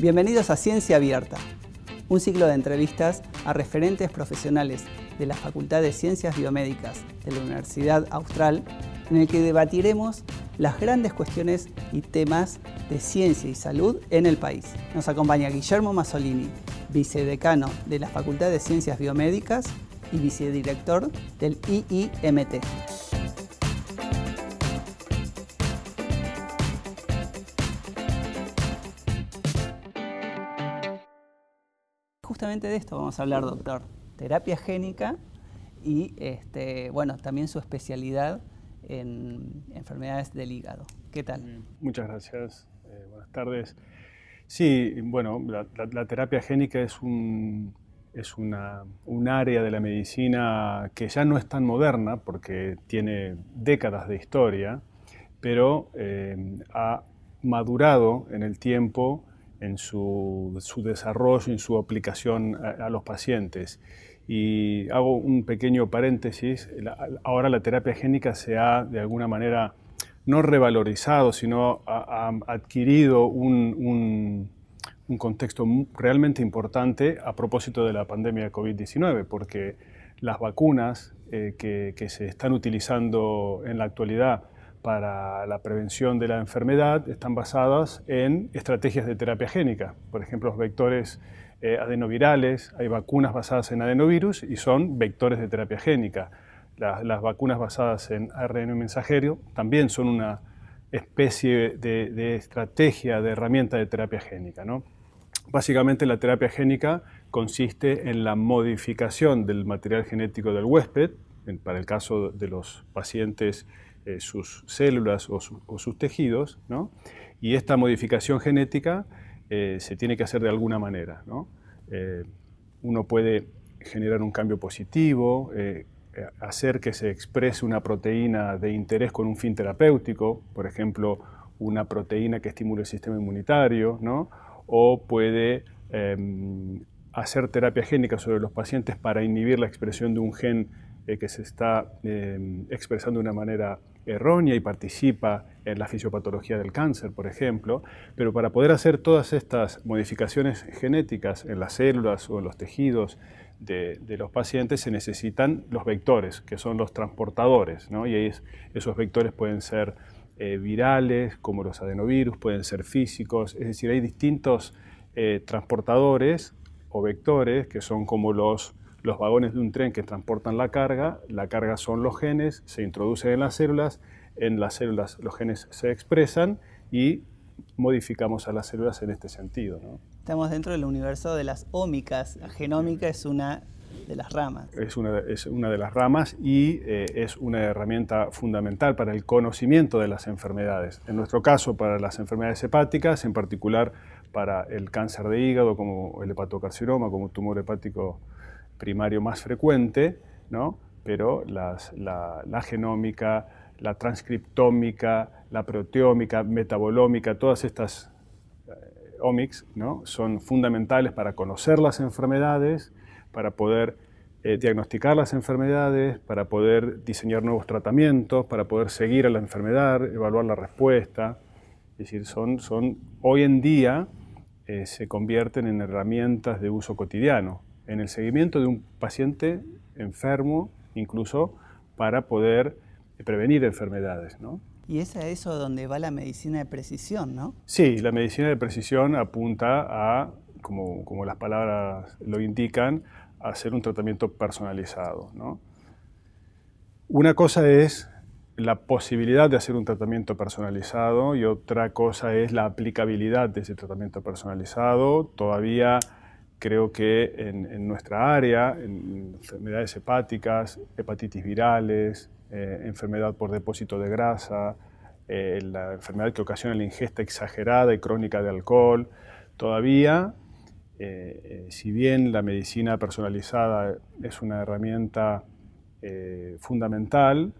Bienvenidos a Ciencia Abierta, un ciclo de entrevistas a referentes profesionales de la Facultad de Ciencias Biomédicas de la Universidad Austral, en el que debatiremos las grandes cuestiones y temas de ciencia y salud en el país. Nos acompaña Guillermo Mazzolini, vicedecano de la Facultad de Ciencias Biomédicas y vicedirector del IIMT. Justamente de esto vamos a hablar, doctor. Terapia génica y este, bueno, también su especialidad en enfermedades del hígado. ¿Qué tal? Muchas gracias. Eh, buenas tardes. Sí, bueno, la, terapia génica es, un, es una, un área de la medicina que ya no es tan moderna porque tiene décadas de historia, pero eh, ha madurado en el tiempo en su, desarrollo, en su aplicación a, los pacientes. Y hago un pequeño paréntesis, ahora la terapia génica se ha de alguna manera no revalorizado, sino ha, adquirido un, contexto realmente importante a propósito de la pandemia de COVID-19, porque las vacunas eh, que, se están utilizando en la actualidad para la prevención de la enfermedad están basadas en estrategias de terapia génica, por ejemplo, los vectores eh, adenovirales, hay vacunas basadas en adenovirus y son vectores de terapia génica las vacunas basadas en ARN mensajero también son una especie de, estrategia, de herramienta de terapia génica. ¿no? Básicamente la terapia génica consiste en la modificación del material genético del huésped, para el caso de los pacientes eh, sus células o, sus tejidos, ¿no? y esta modificación genética eh, se tiene que hacer de alguna manera. ¿no? Eh, uno puede generar un cambio positivo, hacer que se exprese una proteína de interés con un fin terapéutico, por ejemplo, una proteína que estimule el sistema inmunitario, ¿no? o puede em, hacer terapia génica sobre los pacientes para inhibir la expresión de un gen que se está em, expresando de una manera errónea y participa en la fisiopatología del cáncer, por ejemplo, pero para poder hacer todas estas modificaciones genéticas en las células o en los tejidos de, los pacientes se necesitan los vectores, que son los transportadores, ¿no? y esos vectores pueden ser eh, virales, como los adenovirus, pueden ser físicos, es decir, hay distintos eh, transportadores o vectores que son como los, los vagones de un tren que transportan la carga, la carga son los genes, se introducen en las células, en las células los genes se expresan y modificamos a las células en este sentido. ¿no? Estamos dentro del universo de las ómicas. La genómica es una de las ramas. Es una, es una de las ramas y eh, es una herramienta fundamental para el conocimiento de las enfermedades. En nuestro caso, para las enfermedades hepáticas, en particular para el cáncer de hígado, como el hepatocarcinoma, como tumor hepático primario más frecuente, ¿no? pero la, genómica, la transcriptómica, la proteómica, metabolómica, todas estas omics ¿no? son fundamentales para conocer las enfermedades, para poder eh, diagnosticar las enfermedades, para poder diseñar nuevos tratamientos, para poder seguir a la enfermedad, evaluar la respuesta. Es decir, son, son hoy en día eh, se convierten en herramientas de uso cotidiano, en el seguimiento de un paciente enfermo, incluso para poder prevenir enfermedades. ¿no? Y es a eso donde va la medicina de precisión, ¿no? Sí, la medicina de precisión apunta a, como, como las palabras lo indican, a hacer un tratamiento personalizado. ¿no? Una cosa es la posibilidad de hacer un tratamiento personalizado y otra cosa es la aplicabilidad de ese tratamiento personalizado. Todavía creo que en, nuestra área, en enfermedades hepáticas, hepatitis virales, eh, enfermedad por depósito de grasa, eh, la enfermedad que ocasiona la ingesta exagerada y crónica de alcohol. Todavía, eh, si bien la medicina personalizada es una herramienta fundamental,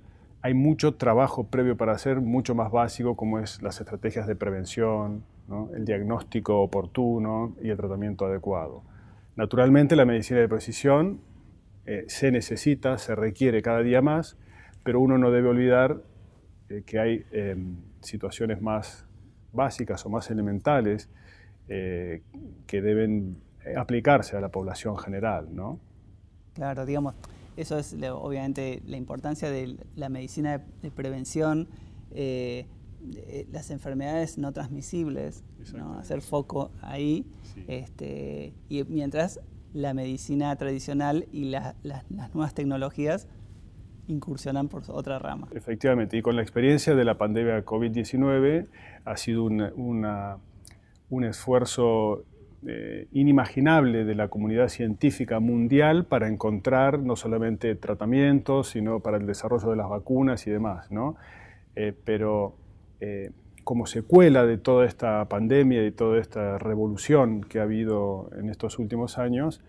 hay mucho trabajo previo para hacer, mucho más básico, como es las estrategias de prevención, el diagnóstico oportuno y el tratamiento adecuado. Naturalmente, la medicina de precisión se necesita, se requiere cada día más, pero uno no debe olvidar eh, que hay em, situaciones más básicas o más elementales que deben aplicarse a la población general, ¿no? Claro, digamos, eso es obviamente la importancia de la medicina de, prevención, eh, las enfermedades no transmisibles, hacer foco ahí, este, y mientras la medicina tradicional y las nuevas tecnologías incursionan por otra rama. Efectivamente, y con la experiencia de la pandemia COVID-19 ha sido un esfuerzo eh, inimaginable de la comunidad científica mundial para encontrar no solamente tratamientos, sino para el desarrollo de las vacunas y demás. ¿no? Eh, pero eh, como secuela de toda esta pandemia y toda esta revolución que ha habido en estos últimos años,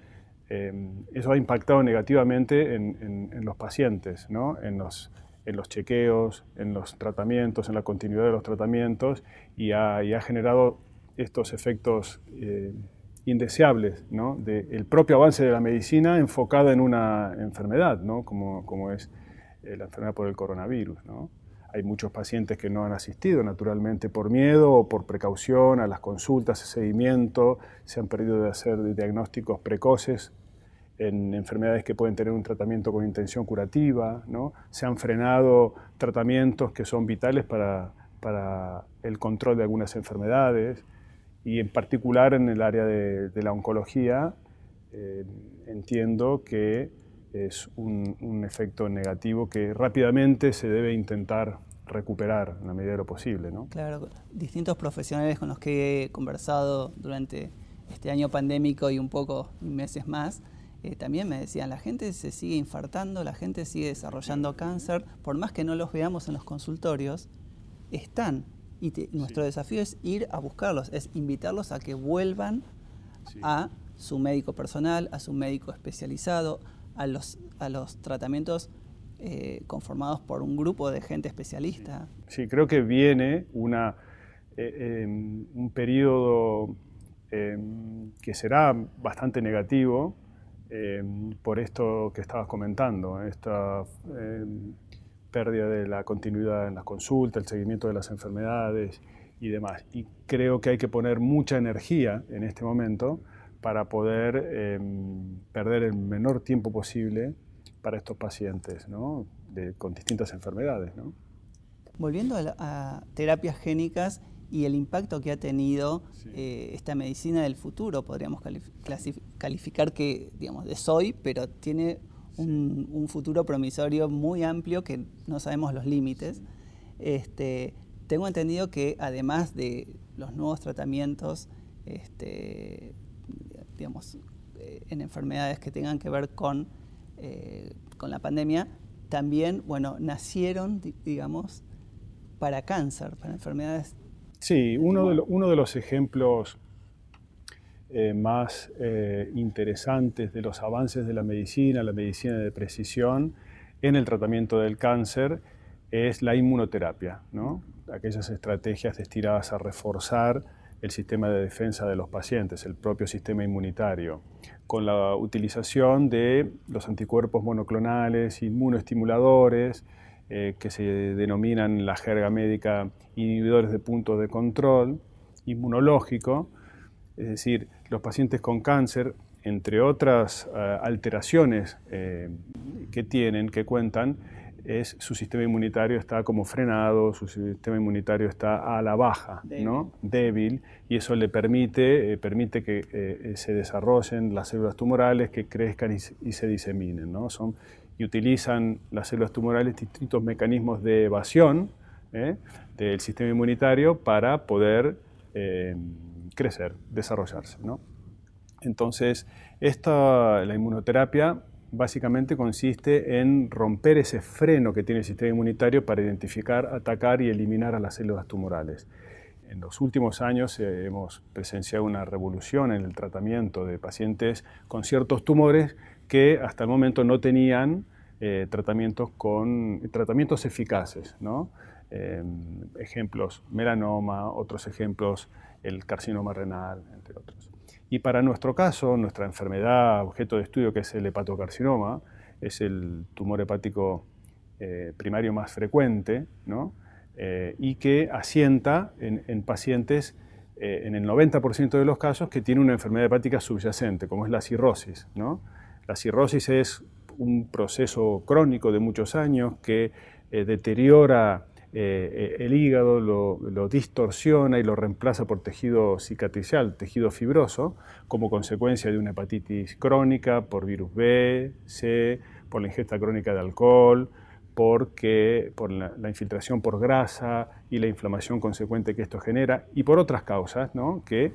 eso ha impactado negativamente en, los pacientes, ¿no? en, los, en los chequeos, en los tratamientos, en la continuidad de los tratamientos y ha, y ha generado estos efectos eh, indeseables ¿no? del propio avance de la medicina enfocada en una enfermedad, ¿no? como, como es eh, la enfermedad por el coronavirus. ¿no? Hay muchos pacientes que no han asistido naturalmente por miedo o por precaución a las consultas, de seguimiento, se han perdido de hacer diagnósticos precoces en enfermedades que pueden tener un tratamiento con intención curativa, ¿no? se han frenado tratamientos que son vitales para, para el control de algunas enfermedades y en particular en el área de, la oncología eh, entiendo que es un, efecto negativo que rápidamente se debe intentar recuperar en la medida de lo posible. ¿no? Claro, distintos profesionales con los que he conversado durante este año pandémico y un poco meses más, eh, también me decían, la gente se sigue infartando, la gente sigue desarrollando cáncer, por más que no los veamos en los consultorios, están y nuestro desafío es ir a buscarlos, es invitarlos a que vuelvan a su médico personal, a su médico especializado, a los, a los tratamientos eh, conformados por un grupo de gente especialista. Sí, creo que viene una, eh, em, un periodo em, que será bastante negativo em, por esto que estabas comentando, esta pérdida de la continuidad en las consultas, el seguimiento de las enfermedades y demás. Y creo que hay que poner mucha energía en este momento para poder em, perder el menor tiempo posible para estos pacientes ¿no? con distintas enfermedades. ¿no? Volviendo a, terapias génicas y el impacto que ha tenido eh, esta medicina del futuro, podríamos calificar que, digamos, de hoy, pero tiene un, futuro promisorio muy amplio que no sabemos los límites. Este, tengo entendido que además de los nuevos tratamientos, este, digamos, eh, en enfermedades que tengan que ver con, eh, con la pandemia, también, bueno, nacieron, digamos, para cáncer, para enfermedades. Sí, uno de, uno de los ejemplos eh, más eh, interesantes de los avances de la medicina, la medicina de precisión, en el tratamiento del cáncer es la inmunoterapia, ¿no? aquellas estrategias destinadas a reforzar el sistema de defensa de los pacientes, el propio sistema inmunitario, con la utilización de los anticuerpos monoclonales, inmunoestimuladores, eh, que se denominan en la jerga médica inhibidores de puntos de control inmunológico, es decir, los pacientes con cáncer, entre otras eh, alteraciones eh, que tienen, que cuentan, es su sistema inmunitario está como frenado, su sistema inmunitario está a la baja, débil, ¿no? débil y eso le permite, eh, permite que se desarrollen las células tumorales, que crezcan y, se diseminen. ¿no? Son, y utilizan las células tumorales distintos mecanismos de evasión del sistema inmunitario para poder crecer, desarrollarse. ¿no? Entonces, esta, la inmunoterapia básicamente consiste en romper ese freno que tiene el sistema inmunitario para identificar, atacar y eliminar a las células tumorales. En los últimos años eh, hemos presenciado una revolución en el tratamiento de pacientes con ciertos tumores que hasta el momento no tenían eh, tratamientos, con, tratamientos eficaces. ¿no? Eh, ejemplos, melanoma, otros ejemplos, el carcinoma renal, entre otros. Y para nuestro caso, nuestra enfermedad objeto de estudio, que es el hepatocarcinoma, es el tumor hepático eh, primario más frecuente, ¿no? Eh, y que asienta en, pacientes eh, en el 90% de los casos que tiene una enfermedad hepática subyacente, como es la cirrosis. La cirrosis es un proceso crónico de muchos años que deteriora eh, el hígado, lo, distorsiona y lo reemplaza por tejido cicatricial, tejido fibroso, como consecuencia de una hepatitis crónica por virus B, C, por la ingesta crónica de alcohol, porque, por la, infiltración por grasa y la inflamación consecuente que esto genera, y por otras causas ¿no? que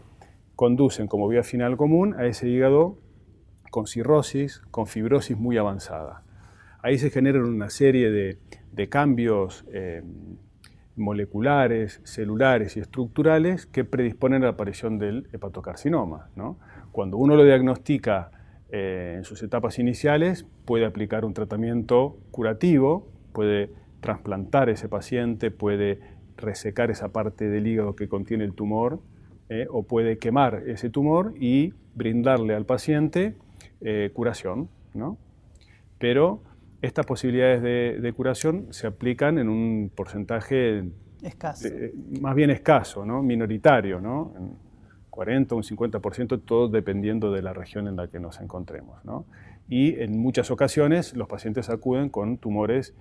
conducen como vía final común a ese hígado con cirrosis, con fibrosis muy avanzada. Ahí se generan una serie de, cambios eh, moleculares, celulares y estructurales que predisponen a la aparición del hepatocarcinoma. Cuando uno lo diagnostica eh, en sus etapas iniciales, puede aplicar un tratamiento curativo, puede trasplantar ese paciente, puede resecar esa parte del hígado que contiene el tumor eh, o puede quemar ese tumor y brindarle al paciente curación. Pero estas posibilidades de, curación se aplican en un porcentaje escaso. más bien escaso, ¿no? minoritario, ¿no? 40 o un 50%, todo dependiendo de la región en la que nos encontremos. Y en muchas ocasiones los pacientes acuden con tumores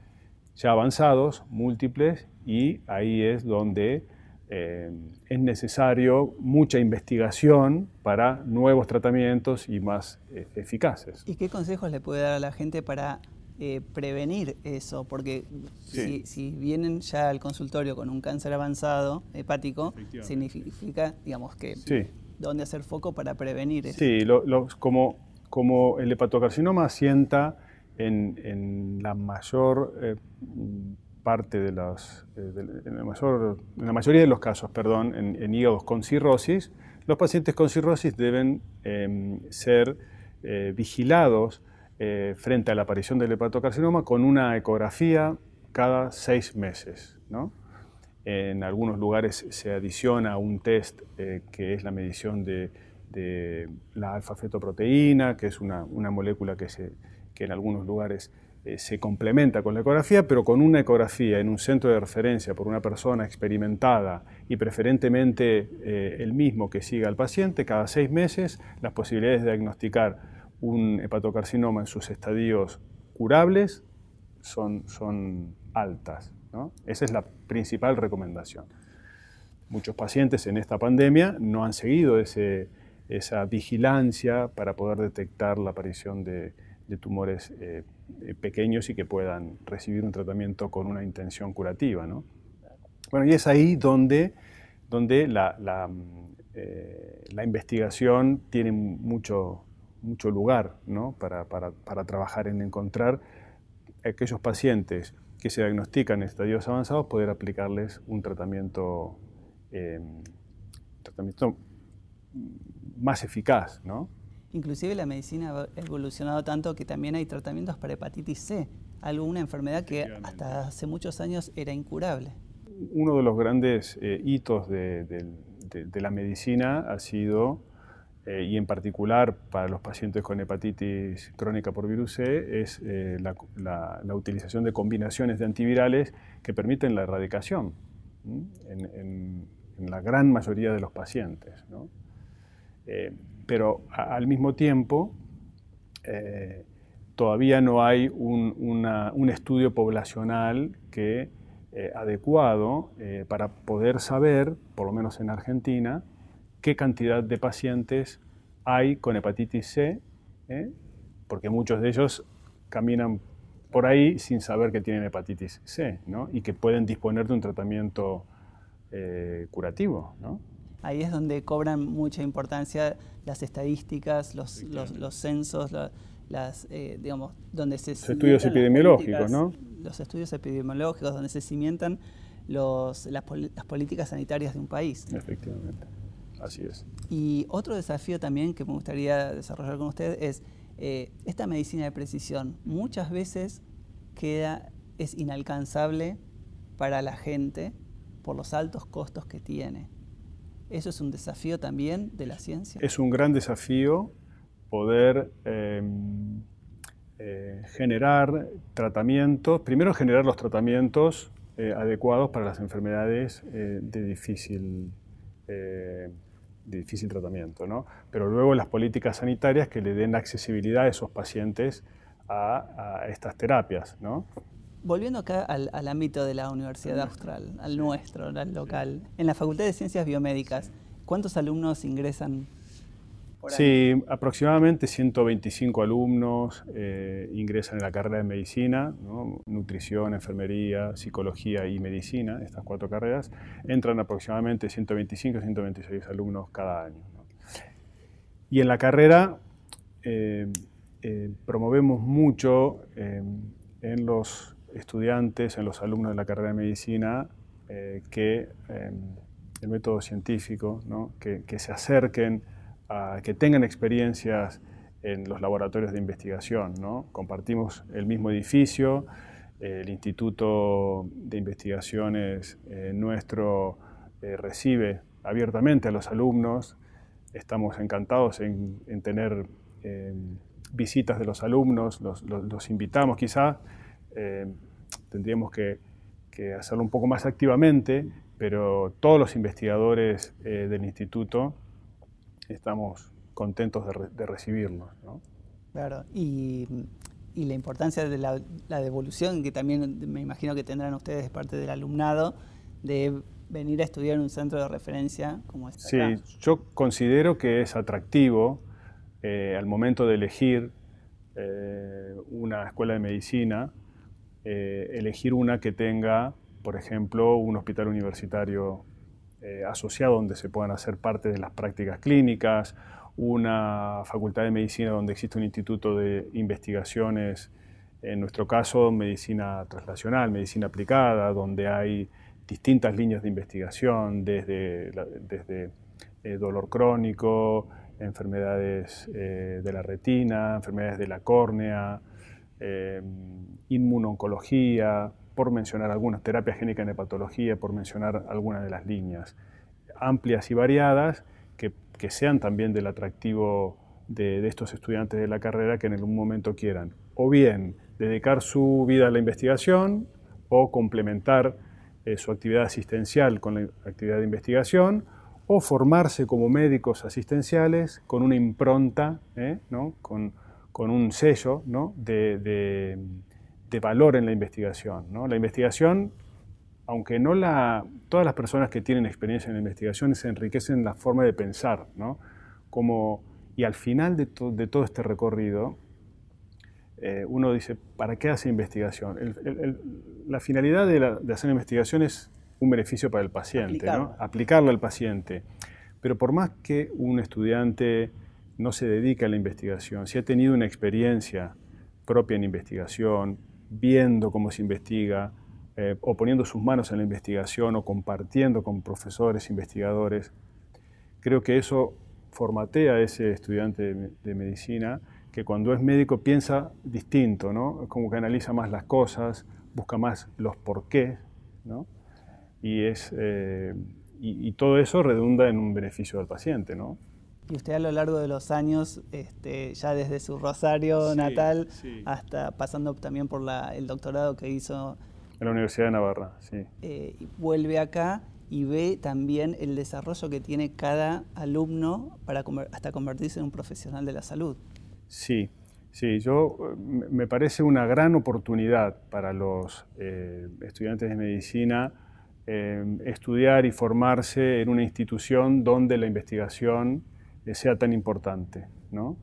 ya avanzados, múltiples, y ahí es donde eh, es necesario mucha investigación para nuevos tratamientos y más eh, eficaces. ¿Y qué consejos le puede dar a la gente para eh, prevenir eso? Porque si, vienen ya al consultorio con un cáncer avanzado hepático, significa, digamos, que dónde hacer foco para prevenir eso. Sí, como, como el hepatocarcinoma asienta en, la mayor eh, parte de los, eh, en, la mayor, en, la mayoría de los casos, perdón, en, hígados con cirrosis, los pacientes con cirrosis deben em, ser eh, frente a la aparición del hepatocarcinoma con una ecografía cada seis meses. En algunos lugares se adiciona un test que es la medición de, la alfa-fetoproteína, que es una, molécula que en algunos lugares eh, se complementa con la ecografía, pero con una ecografía en un centro de referencia por una persona experimentada y preferentemente eh, el mismo que siga al paciente, cada seis meses las posibilidades de diagnosticar un hepatocarcinoma en sus estadios curables son, son altas. Esa es la principal recomendación. Muchos pacientes en esta pandemia no han seguido ese, esa vigilancia para poder detectar la aparición de, tumores eh, eh, pequeños y que puedan recibir un tratamiento con una intención curativa. ¿no? Bueno, y es ahí donde, donde la, la, eh, la investigación tiene mucho, mucho lugar ¿no? para, para, para, trabajar en encontrar aquellos pacientes que se diagnostican en estadios avanzados, poder aplicarles un tratamiento, tratamiento más eficaz. ¿no? Inclusive la medicina ha evolucionado tanto que también hay tratamientos para hepatitis C, alguna enfermedad que hasta hace muchos años era incurable. Uno de los grandes eh, hitos de, la medicina ha sido, eh, y en particular para los pacientes con hepatitis crónica por virus C, es eh, la, utilización de combinaciones de antivirales que permiten la erradicación en, la gran mayoría de los pacientes. ¿no? pero al mismo tiempo eh, todavía no hay un, estudio poblacional que, eh, adecuado eh, para poder saber, por lo menos en Argentina, qué cantidad de pacientes hay con hepatitis C, porque muchos de ellos caminan por ahí sin saber que tienen hepatitis C y que pueden disponer de un tratamiento curativo. ¿no? ahí es donde cobran mucha importancia las estadísticas, los, los, censos, las, eh, digamos, donde se... Los estudios epidemiológicos, ¿no? Los estudios epidemiológicos, donde se cimientan los, las, políticas sanitarias de un país. Efectivamente, así es. Y otro desafío también que me gustaría desarrollar con usted es eh, esta medicina de precisión. Muchas veces queda, es inalcanzable para la gente por los altos costos que tiene. ¿Eso es un desafío también de la ciencia? Es un gran desafío poder em, eh, generar tratamientos, primero generar los tratamientos eh, adecuados para las enfermedades de difícil de difícil tratamiento, ¿no? Pero luego las políticas sanitarias que le den accesibilidad a esos pacientes a, a estas terapias, ¿no? Volviendo acá al, ámbito de la Universidad Austral, al nuestro, al local, en la Facultad de Ciencias Biomédicas, ¿cuántos alumnos ingresan? Por sí, aproximadamente 125 alumnos eh, ingresan en la carrera de medicina, nutrición, enfermería, psicología y medicina, estas cuatro carreras. Entran aproximadamente 125 126 alumnos cada año. Y en la carrera eh, eh, promovemos mucho en los estudiantes, en los alumnos de la carrera de medicina, que el método científico, que, se acerquen, a, que tengan experiencias en los laboratorios de investigación. ¿no? Compartimos el mismo edificio, el Instituto de Investigaciones eh, nuestro eh, recibe abiertamente a los alumnos, estamos encantados en, tener em, visitas de los alumnos, los, invitamos quizá eh, tendríamos que, hacerlo un poco más activamente, pero todos los investigadores eh, del instituto estamos contentos de, recibirlos. Claro, y, la importancia de la, devolución, que también me imagino que tendrán ustedes parte del alumnado, de venir a estudiar en un centro de referencia como este. Sí, yo considero que es atractivo eh, al momento de elegir una escuela de medicina eh, elegir una que tenga, por ejemplo, un hospital universitario eh, asociado donde se puedan hacer parte de las prácticas clínicas, una facultad de medicina donde existe un instituto de investigaciones, en nuestro caso medicina translacional, medicina aplicada, donde hay distintas líneas de investigación, desde, desde eh, dolor crónico, enfermedades de la retina, enfermedades de la córnea, inmunoncología, por mencionar algunas, terapia génica en hepatología, por mencionar algunas de las líneas, amplias y variadas, que, sean también del atractivo de, estos estudiantes de la carrera que en algún momento quieran, o bien dedicar su vida a la investigación, o complementar eh, su actividad asistencial con la actividad de investigación, o formarse como médicos asistenciales con una impronta, ¿eh? ¿no? con, un sello ¿no? de de valor en la investigación. ¿no? La investigación, aunque no la, todas las personas que tienen experiencia en la investigación se enriquecen la forma de pensar, ¿no? Como, y al final de, de todo este recorrido, eh, uno dice, ¿para qué hace investigación? la finalidad de, hacer investigación es un beneficio para el paciente, ¿no? aplicarlo al paciente. Pero por más que un estudiante no se dedique a la investigación, si ha tenido una experiencia propia en investigación, viendo cómo se investiga, eh, o poniendo sus manos en la investigación o compartiendo con profesores, investigadores. Creo que eso formatea a ese estudiante de, medicina que cuando es médico piensa distinto, ¿no? Como que analiza más las cosas, busca más los porqués, ¿no? Eh, y, y, todo eso redunda en un beneficio del paciente, ¿no? Y usted a lo largo de los años, este, ya desde su Rosario natal hasta pasando también por el doctorado que hizo en la Universidad de Navarra, sí. Eh, vuelve acá y ve también el desarrollo que tiene cada alumno para hasta convertirse en un profesional de la salud. Sí, sí, yo me parece una gran oportunidad para los eh, estudiantes de medicina eh, estudiar y formarse en una institución donde la investigación sea tan importante. ¿no?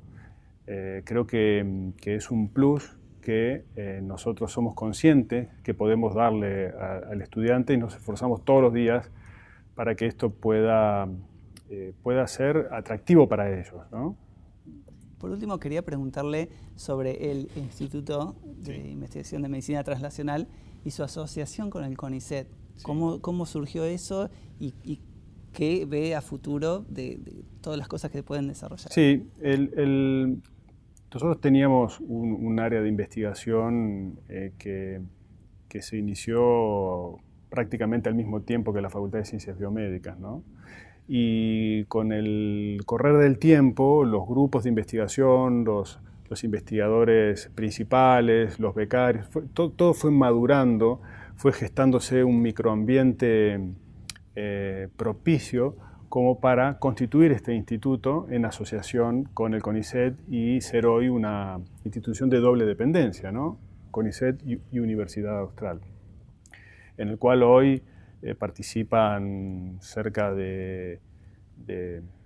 Eh, creo que, que, es un plus que eh, nosotros somos conscientes que podemos darle al estudiante y nos esforzamos todos los días para que esto pueda, eh, pueda ser atractivo para ellos. ¿no? Por último, quería preguntarle sobre el Instituto de Investigación de Medicina Translacional y su asociación con el CONICET. ¿Cómo, ¿Cómo, surgió eso y, y que ve a futuro de, todas las cosas que pueden desarrollar. Sí, nosotros teníamos un, área de investigación eh, que, se inició prácticamente al mismo tiempo que la Facultad de Ciencias Biomédicas, ¿no? Y con el correr del tiempo, los grupos de investigación, los, los investigadores principales, los becarios, todo, todo, fue madurando, fue gestándose un microambiente eh, propicio como para constituir este instituto en asociación con el CONICET y ser hoy una institución de doble dependencia, ¿no? CONICET y, Universidad Austral, en el cual hoy eh, participan cerca de,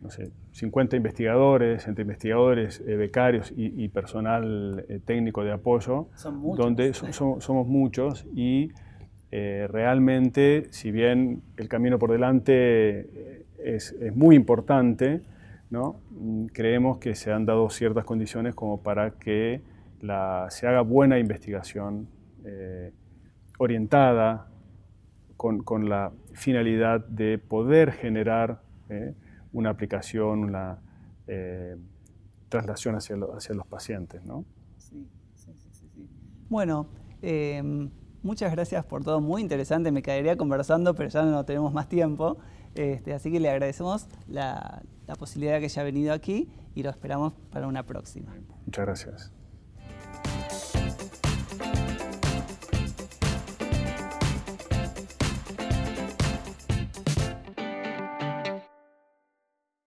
no sé, 50 investigadores, entre investigadores, eh, becarios y, personal eh, técnico de apoyo, donde somos muchos y realmente, si bien el camino por delante es, muy importante, ¿no? Mm, creemos que se han dado ciertas condiciones como para que la, se haga buena investigación eh, orientada con, con, la finalidad de poder generar eh, una aplicación, una eh, traslación hacia, hacia, los pacientes. ¿no? Sí, sí, sí. Bueno, em, muchas gracias por todo, muy interesante, me quedaría conversando, pero ya no tenemos más tiempo. Este, así que le agradecemos la, la posibilidad que haya venido aquí y lo esperamos para una próxima. Muchas gracias.